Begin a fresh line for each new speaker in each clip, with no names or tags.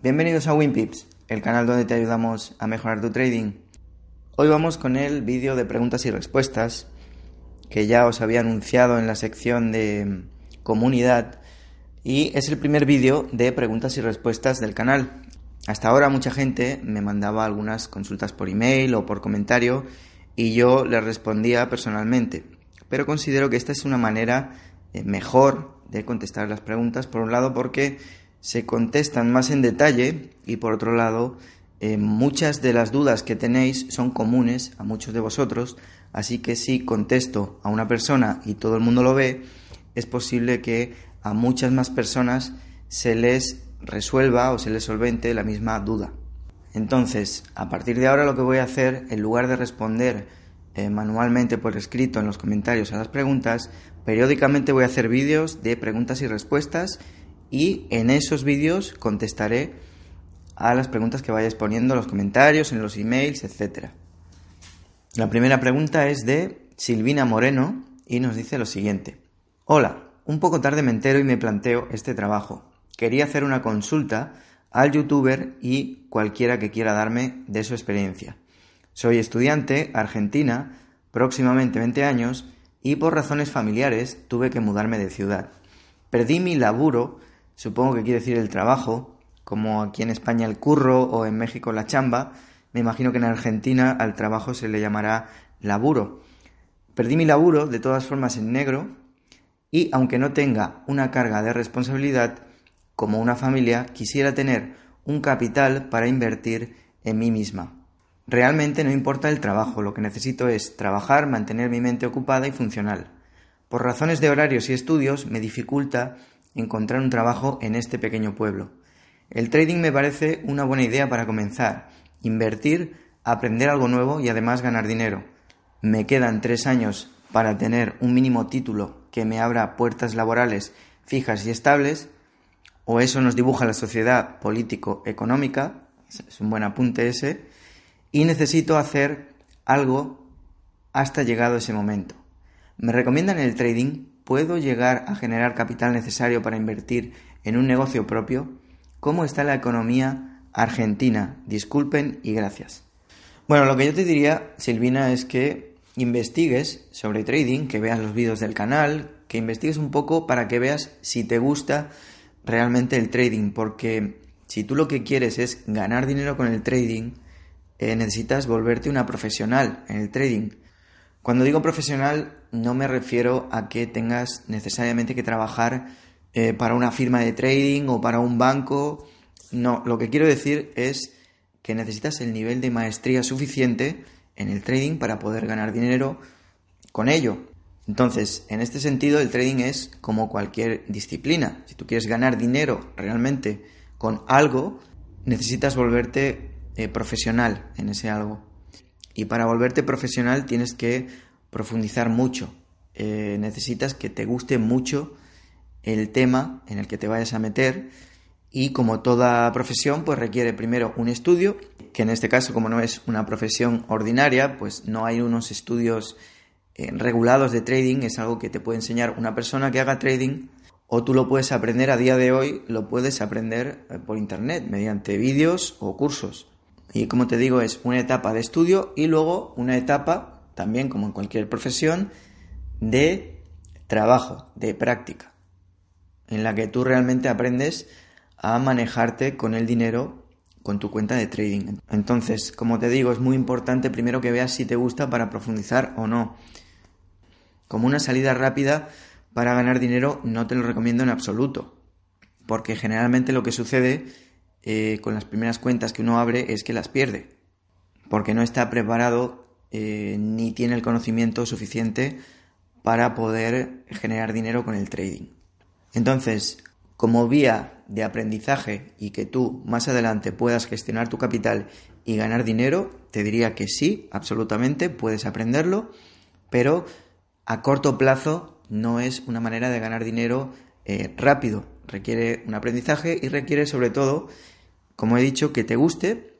Bienvenidos a WinPips, el canal donde te ayudamos a mejorar tu trading. Hoy vamos con el vídeo de preguntas y respuestas que ya os había anunciado en la sección de comunidad y es el primer vídeo de preguntas y respuestas del canal. Hasta ahora mucha gente me mandaba algunas consultas por email o por comentario y yo les respondía personalmente, pero considero que esta es una manera eh, mejor de contestar las preguntas, por un lado porque se contestan más en detalle y por otro lado eh, muchas de las dudas que tenéis son comunes a muchos de vosotros, así que si contesto a una persona y todo el mundo lo ve, es posible que a muchas más personas se les resuelva o se les solvente la misma duda. Entonces, a partir de ahora lo que voy a hacer, en lugar de responder eh, manualmente por escrito en los comentarios a las preguntas, periódicamente voy a hacer vídeos de preguntas y respuestas y en esos vídeos contestaré a las preguntas que vayáis poniendo en los comentarios, en los emails, etc. La primera pregunta es de Silvina Moreno y nos dice lo siguiente. Hola, un poco tarde me entero y me planteo este trabajo. Quería hacer una consulta al youtuber y cualquiera que quiera darme de su experiencia. Soy estudiante, argentina, próximamente 20 años y por razones familiares tuve que mudarme de ciudad. Perdí mi laburo supongo que quiere decir el trabajo, como aquí en España el curro o en México la chamba, me imagino que en Argentina al trabajo se le llamará laburo. Perdí mi laburo de todas formas en negro y aunque no tenga una carga de responsabilidad, como una familia, quisiera tener un capital para invertir en mí misma. Realmente no importa el trabajo, lo que necesito es trabajar, mantener mi mente ocupada y funcional. Por razones de horarios y estudios me dificulta encontrar un trabajo en este pequeño pueblo. El trading me parece una buena idea para comenzar, invertir, aprender algo nuevo y además ganar dinero. Me quedan tres años para tener un mínimo título que me abra puertas laborales fijas y estables, o eso nos dibuja la sociedad político-económica, es un buen apunte ese, y necesito hacer algo hasta llegado ese momento. Me recomiendan el trading ¿Puedo llegar a generar capital necesario para invertir en un negocio propio? ¿Cómo está la economía argentina? Disculpen y gracias. Bueno, lo que yo te diría, Silvina, es que investigues sobre trading, que veas los vídeos del canal, que investigues un poco para que veas si te gusta realmente el trading, porque si tú lo que quieres es ganar dinero con el trading, eh, necesitas volverte una profesional en el trading. Cuando digo profesional no me refiero a que tengas necesariamente que trabajar eh, para una firma de trading o para un banco. No, lo que quiero decir es que necesitas el nivel de maestría suficiente en el trading para poder ganar dinero con ello. Entonces, en este sentido, el trading es como cualquier disciplina. Si tú quieres ganar dinero realmente con algo, necesitas volverte eh, profesional en ese algo. Y para volverte profesional tienes que profundizar mucho. Eh, necesitas que te guste mucho el tema en el que te vayas a meter y como toda profesión pues requiere primero un estudio, que en este caso como no es una profesión ordinaria pues no hay unos estudios eh, regulados de trading, es algo que te puede enseñar una persona que haga trading o tú lo puedes aprender a día de hoy, lo puedes aprender eh, por internet mediante vídeos o cursos. Y como te digo, es una etapa de estudio y luego una etapa, también como en cualquier profesión, de trabajo, de práctica, en la que tú realmente aprendes a manejarte con el dinero con tu cuenta de trading. Entonces, como te digo, es muy importante primero que veas si te gusta para profundizar o no. Como una salida rápida para ganar dinero no te lo recomiendo en absoluto, porque generalmente lo que sucede eh, con las primeras cuentas que uno abre es que las pierde, porque no está preparado eh, ni tiene el conocimiento suficiente para poder generar dinero con el trading. Entonces, como vía de aprendizaje y que tú más adelante puedas gestionar tu capital y ganar dinero, te diría que sí, absolutamente, puedes aprenderlo, pero a corto plazo no es una manera de ganar dinero eh, rápido, requiere un aprendizaje y requiere sobre todo, como he dicho, que te guste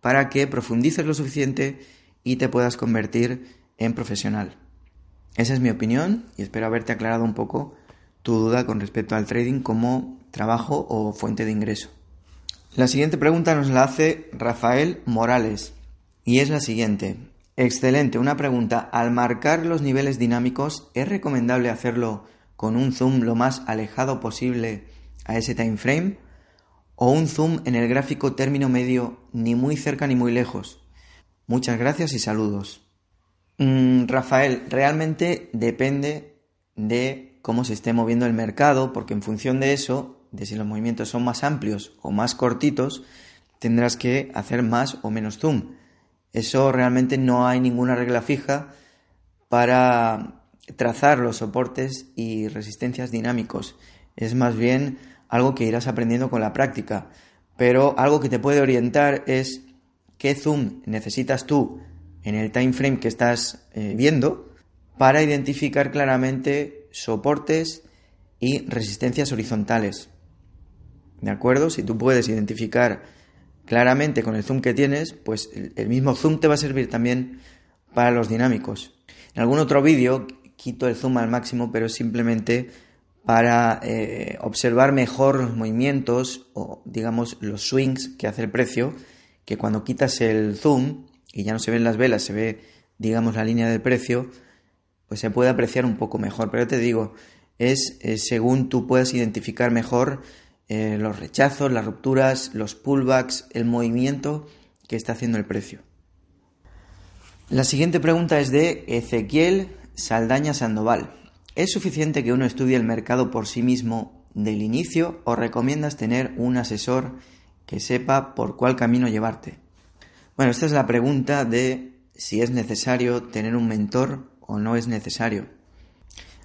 para que profundices lo suficiente y te puedas convertir en profesional. Esa es mi opinión y espero haberte aclarado un poco tu duda con respecto al trading como trabajo o fuente de ingreso. La siguiente pregunta nos la hace Rafael Morales y es la siguiente. Excelente, una pregunta. Al marcar los niveles dinámicos, ¿es recomendable hacerlo con un zoom lo más alejado posible a ese time frame? ¿O un zoom en el gráfico término medio ni muy cerca ni muy lejos? Muchas gracias y saludos. Mm, Rafael, realmente depende de cómo se esté moviendo el mercado, porque en función de eso, de si los movimientos son más amplios o más cortitos, tendrás que hacer más o menos zoom. Eso realmente no hay ninguna regla fija para trazar los soportes y resistencias dinámicos. Es más bien algo que irás aprendiendo con la práctica. Pero algo que te puede orientar es qué zoom necesitas tú en el time frame que estás eh, viendo para identificar claramente soportes y resistencias horizontales. ¿De acuerdo? Si tú puedes identificar claramente con el zoom que tienes, pues el mismo zoom te va a servir también para los dinámicos. En algún otro vídeo quito el zoom al máximo, pero simplemente para eh, observar mejor los movimientos o digamos los swings que hace el precio, que cuando quitas el zoom y ya no se ven las velas, se ve digamos la línea del precio, pues se puede apreciar un poco mejor. Pero te digo, es eh, según tú puedas identificar mejor eh, los rechazos, las rupturas, los pullbacks, el movimiento que está haciendo el precio. La siguiente pregunta es de Ezequiel Saldaña Sandoval. ¿Es suficiente que uno estudie el mercado por sí mismo del inicio o recomiendas tener un asesor que sepa por cuál camino llevarte? Bueno, esta es la pregunta de si es necesario tener un mentor o no es necesario.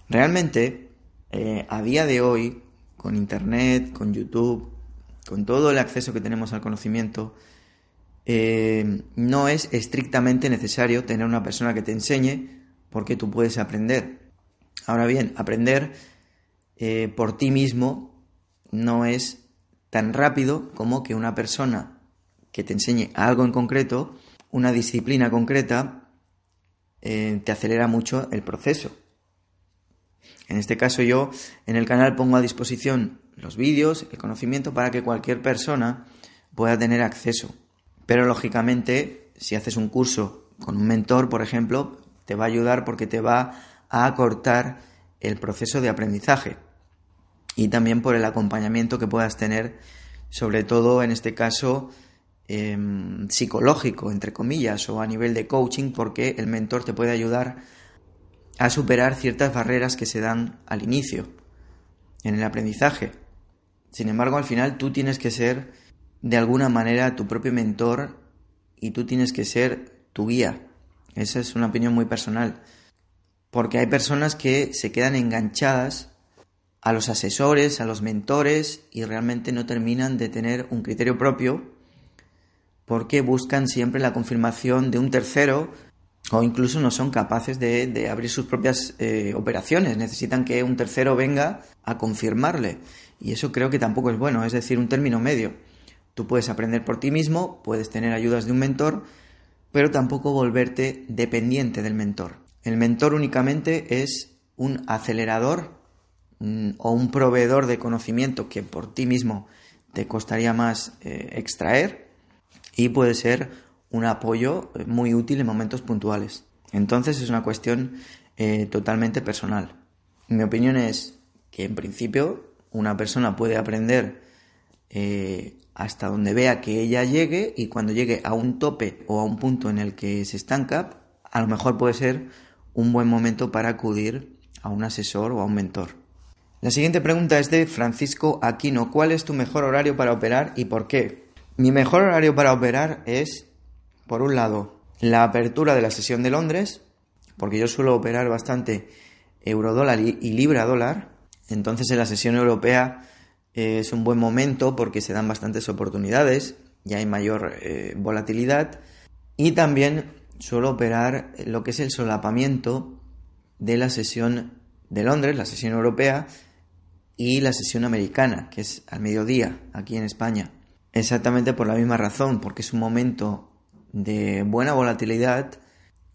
Realmente, eh, a día de hoy, con Internet, con YouTube, con todo el acceso que tenemos al conocimiento, eh, no es estrictamente necesario tener una persona que te enseñe porque tú puedes aprender. Ahora bien, aprender eh, por ti mismo no es tan rápido como que una persona que te enseñe algo en concreto, una disciplina concreta, eh, te acelera mucho el proceso. En este caso yo en el canal pongo a disposición los vídeos, el conocimiento para que cualquier persona pueda tener acceso. Pero lógicamente, si haces un curso con un mentor, por ejemplo, te va a ayudar porque te va a acortar el proceso de aprendizaje y también por el acompañamiento que puedas tener, sobre todo en este caso em, psicológico, entre comillas, o a nivel de coaching, porque el mentor te puede ayudar a superar ciertas barreras que se dan al inicio en el aprendizaje. Sin embargo, al final tú tienes que ser de alguna manera tu propio mentor y tú tienes que ser tu guía. Esa es una opinión muy personal. Porque hay personas que se quedan enganchadas a los asesores, a los mentores y realmente no terminan de tener un criterio propio porque buscan siempre la confirmación de un tercero o incluso no son capaces de, abrir sus propias eh, operaciones, necesitan que un tercero venga a confirmarle. Y eso creo que tampoco es bueno, es decir, un término medio. Tú puedes aprender por ti mismo, puedes tener ayudas de un mentor, pero tampoco volverte dependiente del mentor. El mentor únicamente es un acelerador mm, o un proveedor de conocimiento que por ti mismo te costaría más eh, extraer y puede ser un apoyo eh, muy útil en momentos puntuales. Entonces es una cuestión eh, totalmente personal. Mi opinión es que en principio una persona puede aprender hasta donde vea que ella llegue y cuando llegue a un tope o a un punto en el que se estanca, a lo mejor puede ser un buen momento para acudir a un asesor o a un mentor. La siguiente pregunta es de Francisco Aquino. ¿Cuál es tu mejor horario para operar y por qué? Mi mejor horario para operar es por un lado, la apertura de la sesión de Londres, porque yo suelo operar bastante eurodólar y, libra dólar, entonces en la sesión europea eh, es un buen momento porque se dan bastantes oportunidades, ya hay mayor eh, volatilidad y también suelo operar lo que es el solapamiento de la sesión de Londres, la sesión europea y la sesión americana, que es al mediodía aquí en España. Exactamente por la misma razón, porque es un momento de buena volatilidad,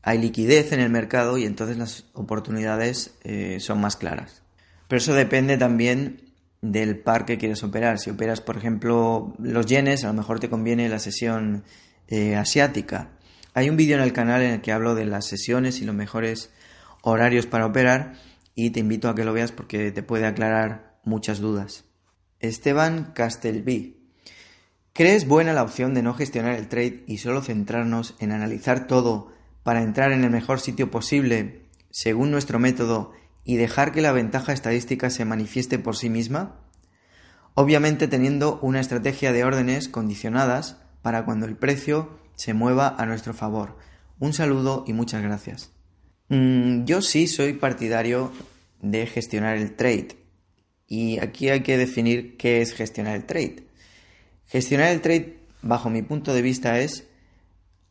hay liquidez en el mercado y entonces las oportunidades eh, son más claras. Pero eso depende también del par que quieres operar. Si operas, por ejemplo, los yenes, a lo mejor te conviene la sesión eh, asiática. Hay un vídeo en el canal en el que hablo de las sesiones y los mejores horarios para operar y te invito a que lo veas porque te puede aclarar muchas dudas. Esteban Castelví. ¿Crees buena la opción de no gestionar el trade y solo centrarnos en analizar todo para entrar en el mejor sitio posible según nuestro método y dejar que la ventaja estadística se manifieste por sí misma? Obviamente teniendo una estrategia de órdenes condicionadas para cuando el precio se mueva a nuestro favor. Un saludo y muchas gracias. Mm, yo sí soy partidario de gestionar el trade. Y aquí hay que definir qué es gestionar el trade. Gestionar el trade, bajo mi punto de vista, es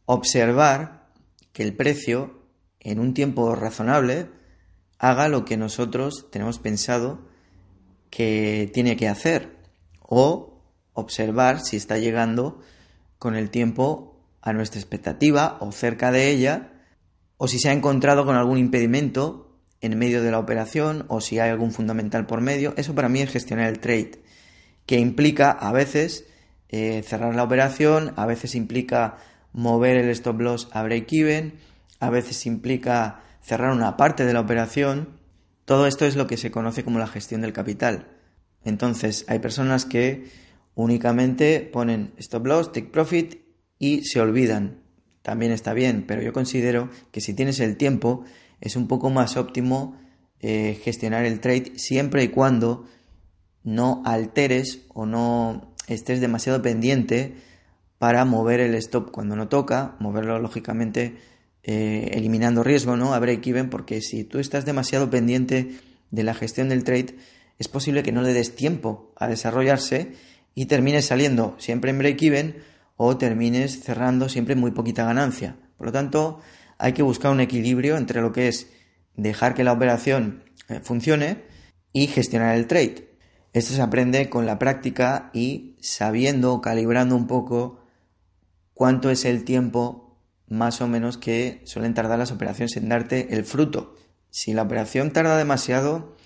observar que el precio, en un tiempo razonable, haga lo que nosotros tenemos pensado que tiene que hacer. O observar si está llegando con el tiempo a nuestra expectativa o cerca de ella, o si se ha encontrado con algún impedimento en medio de la operación o si hay algún fundamental por medio. Eso para mí es gestionar el trade, que implica a veces eh, cerrar la operación, a veces implica mover el stop loss a break-even, a veces implica cerrar una parte de la operación. Todo esto es lo que se conoce como la gestión del capital. Entonces, hay personas que únicamente ponen stop loss, take profit y se olvidan. También está bien, pero yo considero que si tienes el tiempo es un poco más óptimo eh, gestionar el trade siempre y cuando no alteres o no estés demasiado pendiente para mover el stop cuando no toca, moverlo lógicamente eh, eliminando riesgo, ¿no? A break-even, porque si tú estás demasiado pendiente de la gestión del trade, es posible que no le des tiempo a desarrollarse y termines saliendo siempre en break-even o termines cerrando siempre muy poquita ganancia. Por lo tanto, hay que buscar un equilibrio entre lo que es dejar que la operación eh, funcione y gestionar el trade. Esto se aprende con la práctica y sabiendo, calibrando un poco cuánto es el tiempo más o menos que suelen tardar las operaciones en darte el fruto. Si la operación tarda demasiado,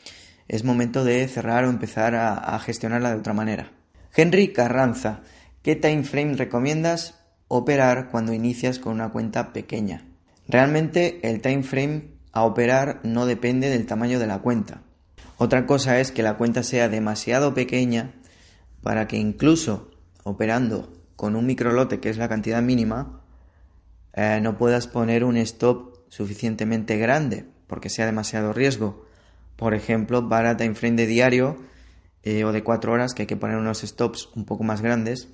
es momento de cerrar o empezar a, a gestionarla de otra manera. Henry Carranza, ¿qué time frame recomiendas operar cuando inicias con una cuenta pequeña? Realmente el time frame a operar no depende del tamaño de la cuenta. Otra cosa es que la cuenta sea demasiado pequeña para que incluso operando con un microlote que es la cantidad mínima, eh, no puedas poner un stop suficientemente grande porque sea demasiado riesgo. Por ejemplo, para time frame de diario eh, o de 4 horas que hay que poner unos stops un poco más grandes,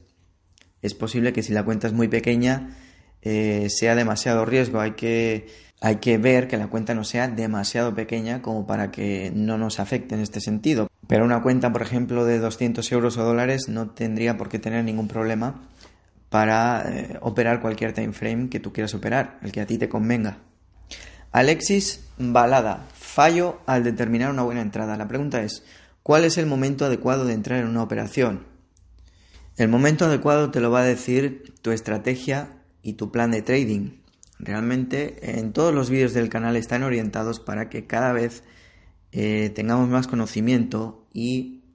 es posible que si la cuenta es muy pequeña eh, sea demasiado riesgo. Hay que, hay que ver que la cuenta no sea demasiado pequeña como para que no nos afecte en este sentido. Pero una cuenta, por ejemplo, de 200 euros o dólares no tendría por qué tener ningún problema para eh, operar cualquier time frame que tú quieras operar, el que a ti te convenga. Alexis Balada, fallo al determinar una buena entrada. La pregunta es, ¿cuál es el momento adecuado de entrar en una operación? El momento adecuado te lo va a decir tu estrategia y tu plan de trading. Realmente en todos los vídeos del canal están orientados para que cada vez eh, tengamos más conocimiento y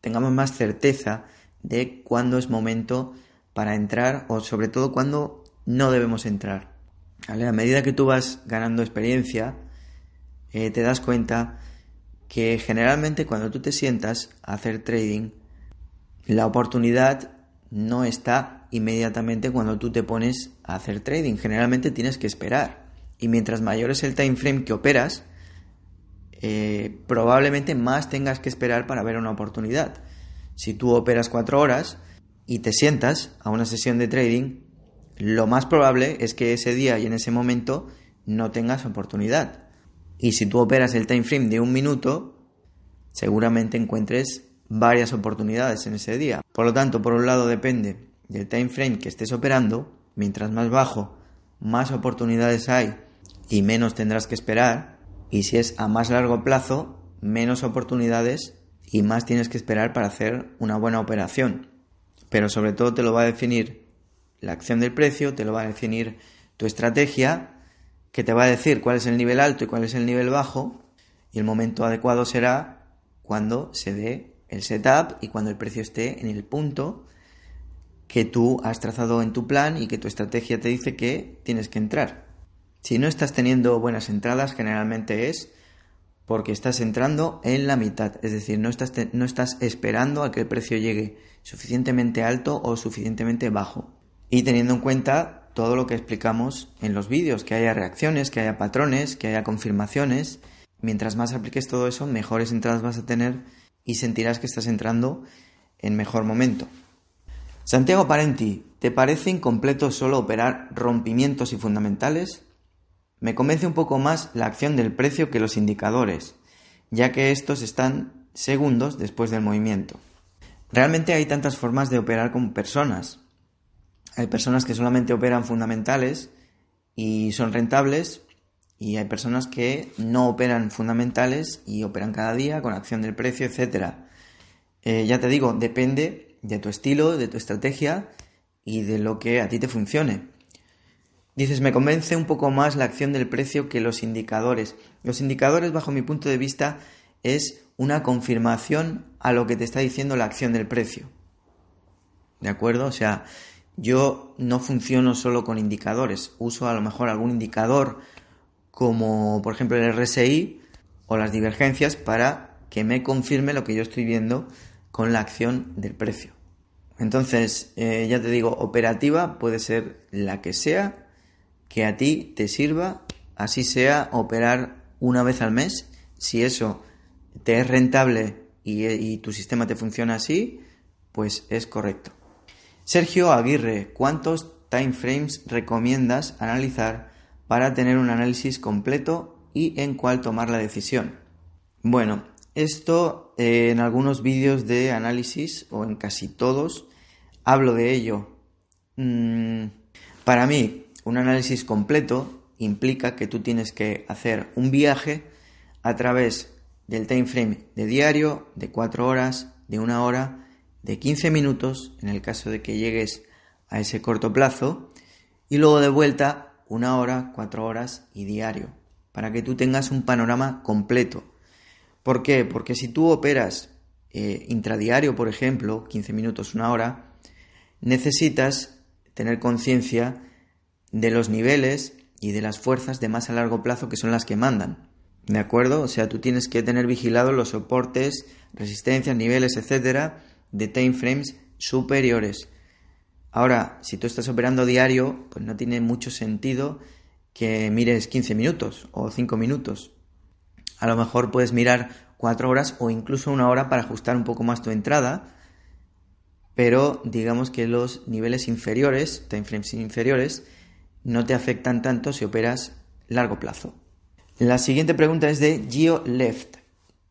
tengamos más certeza de cuándo es momento para entrar o sobre todo cuándo no debemos entrar. A medida que tú vas ganando experiencia, eh, te das cuenta que generalmente cuando tú te sientas a hacer trading, la oportunidad no está inmediatamente cuando tú te pones a hacer trading. Generalmente tienes que esperar. Y mientras mayor es el time frame que operas, eh, probablemente más tengas que esperar para ver una oportunidad. Si tú operas cuatro horas y te sientas a una sesión de trading, lo más probable es que ese día y en ese momento no tengas oportunidad. Y si tú operas el time frame de un minuto, seguramente encuentres varias oportunidades en ese día. Por lo tanto, por un lado depende del time frame que estés operando, mientras más bajo, más oportunidades hay y menos tendrás que esperar, y si es a más largo plazo, menos oportunidades y más tienes que esperar para hacer una buena operación. Pero sobre todo te lo va a definir la acción del precio, te lo va a definir tu estrategia, que te va a decir cuál es el nivel alto y cuál es el nivel bajo, y el momento adecuado será cuando se dé el setup y cuando el precio esté en el punto que tú has trazado en tu plan y que tu estrategia te dice que tienes que entrar. Si no estás teniendo buenas entradas, generalmente es porque estás entrando en la mitad, es decir, no estás, no estás esperando a que el precio llegue suficientemente alto o suficientemente bajo. Y teniendo en cuenta todo lo que explicamos en los vídeos, que haya reacciones, que haya patrones, que haya confirmaciones, mientras más apliques todo eso, mejores entradas vas a tener y sentirás que estás entrando en mejor momento. Santiago Parenti, ¿te parece incompleto solo operar rompimientos y fundamentales? Me convence un poco más la acción del precio que los indicadores, ya que estos están segundos después del movimiento. Realmente hay tantas formas de operar con personas. Hay personas que solamente operan fundamentales y son rentables y hay personas que no operan fundamentales y operan cada día con acción del precio, etc. Eh, ya te digo, depende de tu estilo, de tu estrategia y de lo que a ti te funcione. Dices, me convence un poco más la acción del precio que los indicadores. Los indicadores, bajo mi punto de vista, es una confirmación a lo que te está diciendo la acción del precio. ¿De acuerdo? O sea, yo no funciono solo con indicadores, uso a lo mejor algún indicador como por ejemplo el RSI o las divergencias para que me confirme lo que yo estoy viendo con la acción del precio. Entonces, eh, ya te digo, operativa puede ser la que sea que a ti te sirva, así sea operar una vez al mes, si eso te es rentable y, tu sistema te funciona así, pues es correcto. Sergio Aguirre, ¿cuántos time frames recomiendas analizar para tener un análisis completo y en cuál tomar la decisión? Bueno, esto eh, en algunos vídeos de análisis o en casi todos hablo de ello. Mm, para mí, un análisis completo implica que tú tienes que hacer un viaje a través del time frame de diario, de 4 horas, de una hora, de 15 minutos, en el caso de que llegues a ese corto plazo, y luego de vuelta una hora, 4 horas y diario, para que tú tengas un panorama completo. ¿Por qué? Porque si tú operas eh, intradiario, por ejemplo, 15 minutos, una hora, necesitas tener conciencia de los niveles y de las fuerzas de más a largo plazo que son las que mandan. ¿De acuerdo? O sea, tú tienes que tener vigilados los soportes, resistencias, niveles, etcétera, de time frames superiores. Ahora, si tú estás operando diario, pues no tiene mucho sentido que mires 15 minutos o 5 minutos. A lo mejor puedes mirar 4 horas o incluso una hora para ajustar un poco más tu entrada, pero digamos que los niveles inferiores, time frames inferiores, no te afectan tanto si operas largo plazo. La siguiente pregunta es de Gio Left.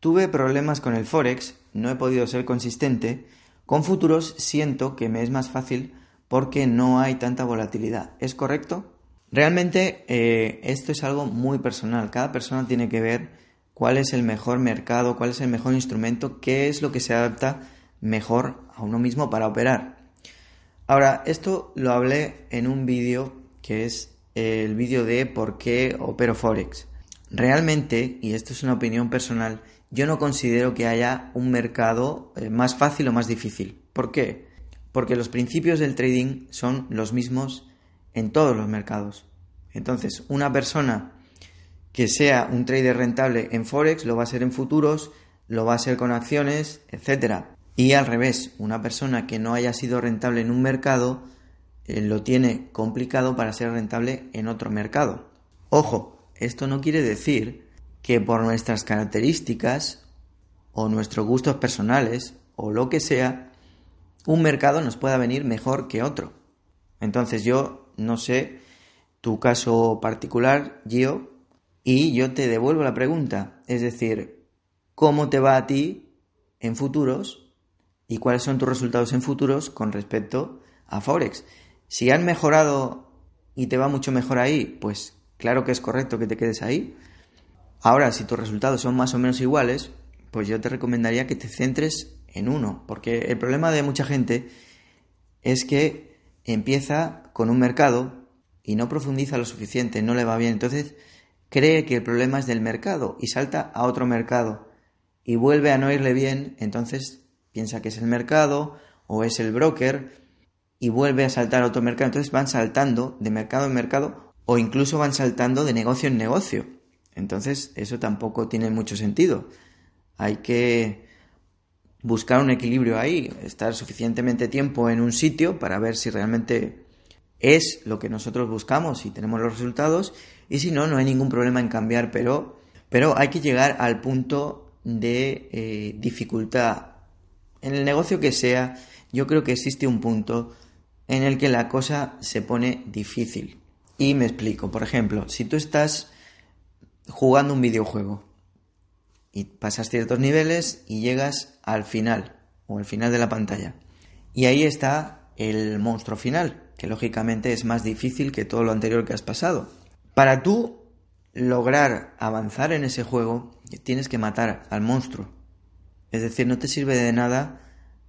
Tuve problemas con el Forex, no he podido ser consistente. Con futuros siento que me es más fácil porque no hay tanta volatilidad. ¿Es correcto? Realmente eh, esto es algo muy personal. Cada persona tiene que ver cuál es el mejor mercado, cuál es el mejor instrumento, qué es lo que se adapta mejor a uno mismo para operar. Ahora, esto lo hablé en un vídeo que es el vídeo de por qué opero Forex. Realmente, y esto es una opinión personal, yo no considero que haya un mercado eh, más fácil o más difícil. ¿Por qué? Porque los principios del trading son los mismos en todos los mercados. Entonces, una persona que sea un trader rentable en Forex lo va a ser en futuros, lo va a ser con acciones, etc. Y al revés, una persona que no haya sido rentable en un mercado eh, lo tiene complicado para ser rentable en otro mercado. Ojo, esto no quiere decir que por nuestras características o nuestros gustos personales o lo que sea, un mercado nos pueda venir mejor que otro. Entonces yo no sé tu caso particular, Gio, y yo te devuelvo la pregunta. Es decir, ¿cómo te va a ti en futuros y cuáles son tus resultados en futuros con respecto a Forex? Si han mejorado y te va mucho mejor ahí, pues claro que es correcto que te quedes ahí. Ahora, si tus resultados son más o menos iguales, pues yo te recomendaría que te centres en uno, porque el problema de mucha gente es que empieza con un mercado y no profundiza lo suficiente, no le va bien, entonces cree que el problema es del mercado y salta a otro mercado y vuelve a no irle bien, entonces piensa que es el mercado o es el broker y vuelve a saltar a otro mercado. Entonces van saltando de mercado en mercado o incluso van saltando de negocio en negocio. Entonces eso tampoco tiene mucho sentido. Hay que buscar un equilibrio ahí, estar suficientemente tiempo en un sitio para ver si realmente es lo que nosotros buscamos y tenemos los resultados y si no, no hay ningún problema en cambiar, pero, pero hay que llegar al punto de eh, dificultad. En el negocio que sea, yo creo que existe un punto en el que la cosa se pone difícil. Y me explico, por ejemplo, si tú estás jugando un videojuego y pasas ciertos niveles y llegas al final o al final de la pantalla. Y ahí está el monstruo final, que lógicamente es más difícil que todo lo anterior que has pasado. Para tú lograr avanzar en ese juego, tienes que matar al monstruo. Es decir, no te sirve de nada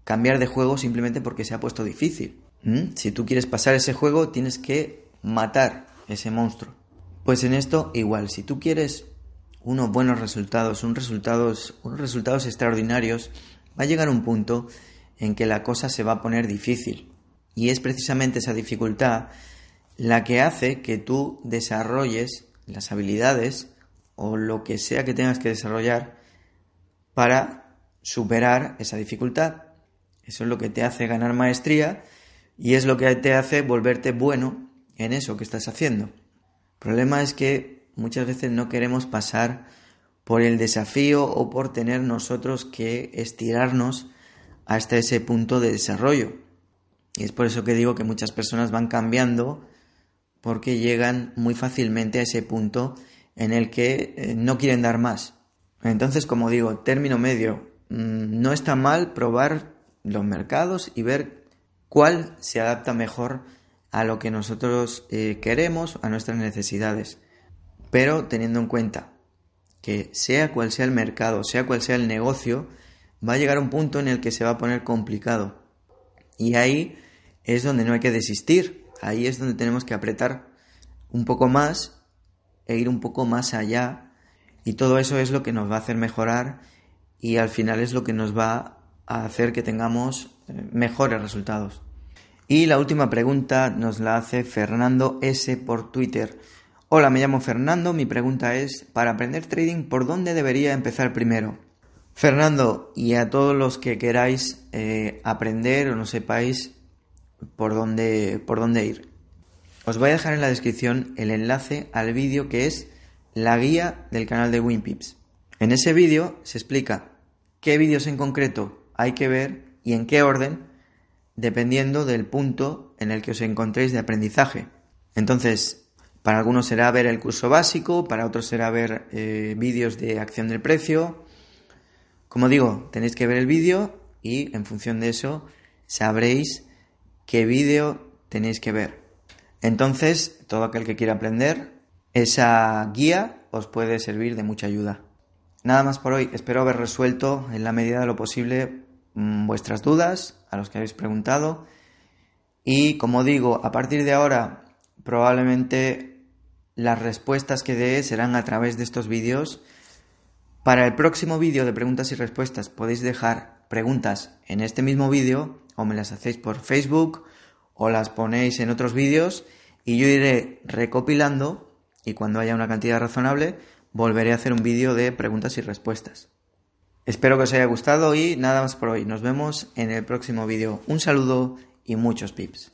cambiar de juego simplemente porque se ha puesto difícil. ¿Mm? Si tú quieres pasar ese juego, tienes que matar ese monstruo. Pues en esto igual, si tú quieres unos buenos resultados, unos resultados, extraordinarios, va a llegar un punto en que la cosa se va a poner difícil. Y es precisamente esa dificultad la que hace que tú desarrolles las habilidades o lo que sea que tengas que desarrollar para superar esa dificultad. Eso es lo que te hace ganar maestría y es lo que te hace volverte bueno en eso que estás haciendo. El problema es que muchas veces no queremos pasar por el desafío o por tener nosotros que estirarnos hasta ese punto de desarrollo. Y es por eso que digo que muchas personas van cambiando porque llegan muy fácilmente a ese punto en el que eh, no quieren dar más. Entonces, como digo, término medio, mm, no está mal probar los mercados y ver cuál se adapta mejor a lo que nosotros eh, queremos, a nuestras necesidades pero teniendo en cuenta que sea cual sea el mercado, sea cual sea el negocio, va a llegar un punto en el que se va a poner complicado. Y ahí es donde no hay que desistir, ahí es donde tenemos que apretar un poco más e ir un poco más allá. Y todo eso es lo que nos va a hacer mejorar y al final es lo que nos va a hacer que tengamos eh, mejores resultados. Y la última pregunta nos la hace Fernando S por Twitter. Hola, me llamo Fernando. Mi pregunta es, para aprender trading, ¿por dónde debería empezar primero? Fernando, y a todos los que queráis eh, aprender o no sepáis por dónde, por dónde ir. Os voy a dejar en la descripción el enlace al vídeo que es la guía del canal de WinPips. En ese vídeo se explica qué vídeos en concreto hay que ver y en qué orden, dependiendo del punto en el que os encontréis de aprendizaje. Entonces, para algunos será ver el curso básico, para otros será ver eh, vídeos de acción del precio. Como digo, tenéis que ver el vídeo y en función de eso sabréis qué vídeo tenéis que ver. Entonces, todo aquel que quiera aprender, esa guía os puede servir de mucha ayuda. Nada más por hoy, espero haber resuelto en la medida de lo posible mm, vuestras dudas, a los que habéis preguntado. Y como digo, a partir de ahora probablemente las respuestas que dé serán a través de estos vídeos. Para el próximo vídeo de preguntas y respuestas podéis dejar preguntas en este mismo vídeo o me las hacéis por Facebook o las ponéis en otros vídeos y yo iré recopilando y cuando haya una cantidad razonable volveré a hacer un vídeo de preguntas y respuestas. Espero que os haya gustado y nada más por hoy. Nos vemos en el próximo vídeo. Un saludo y muchos pips.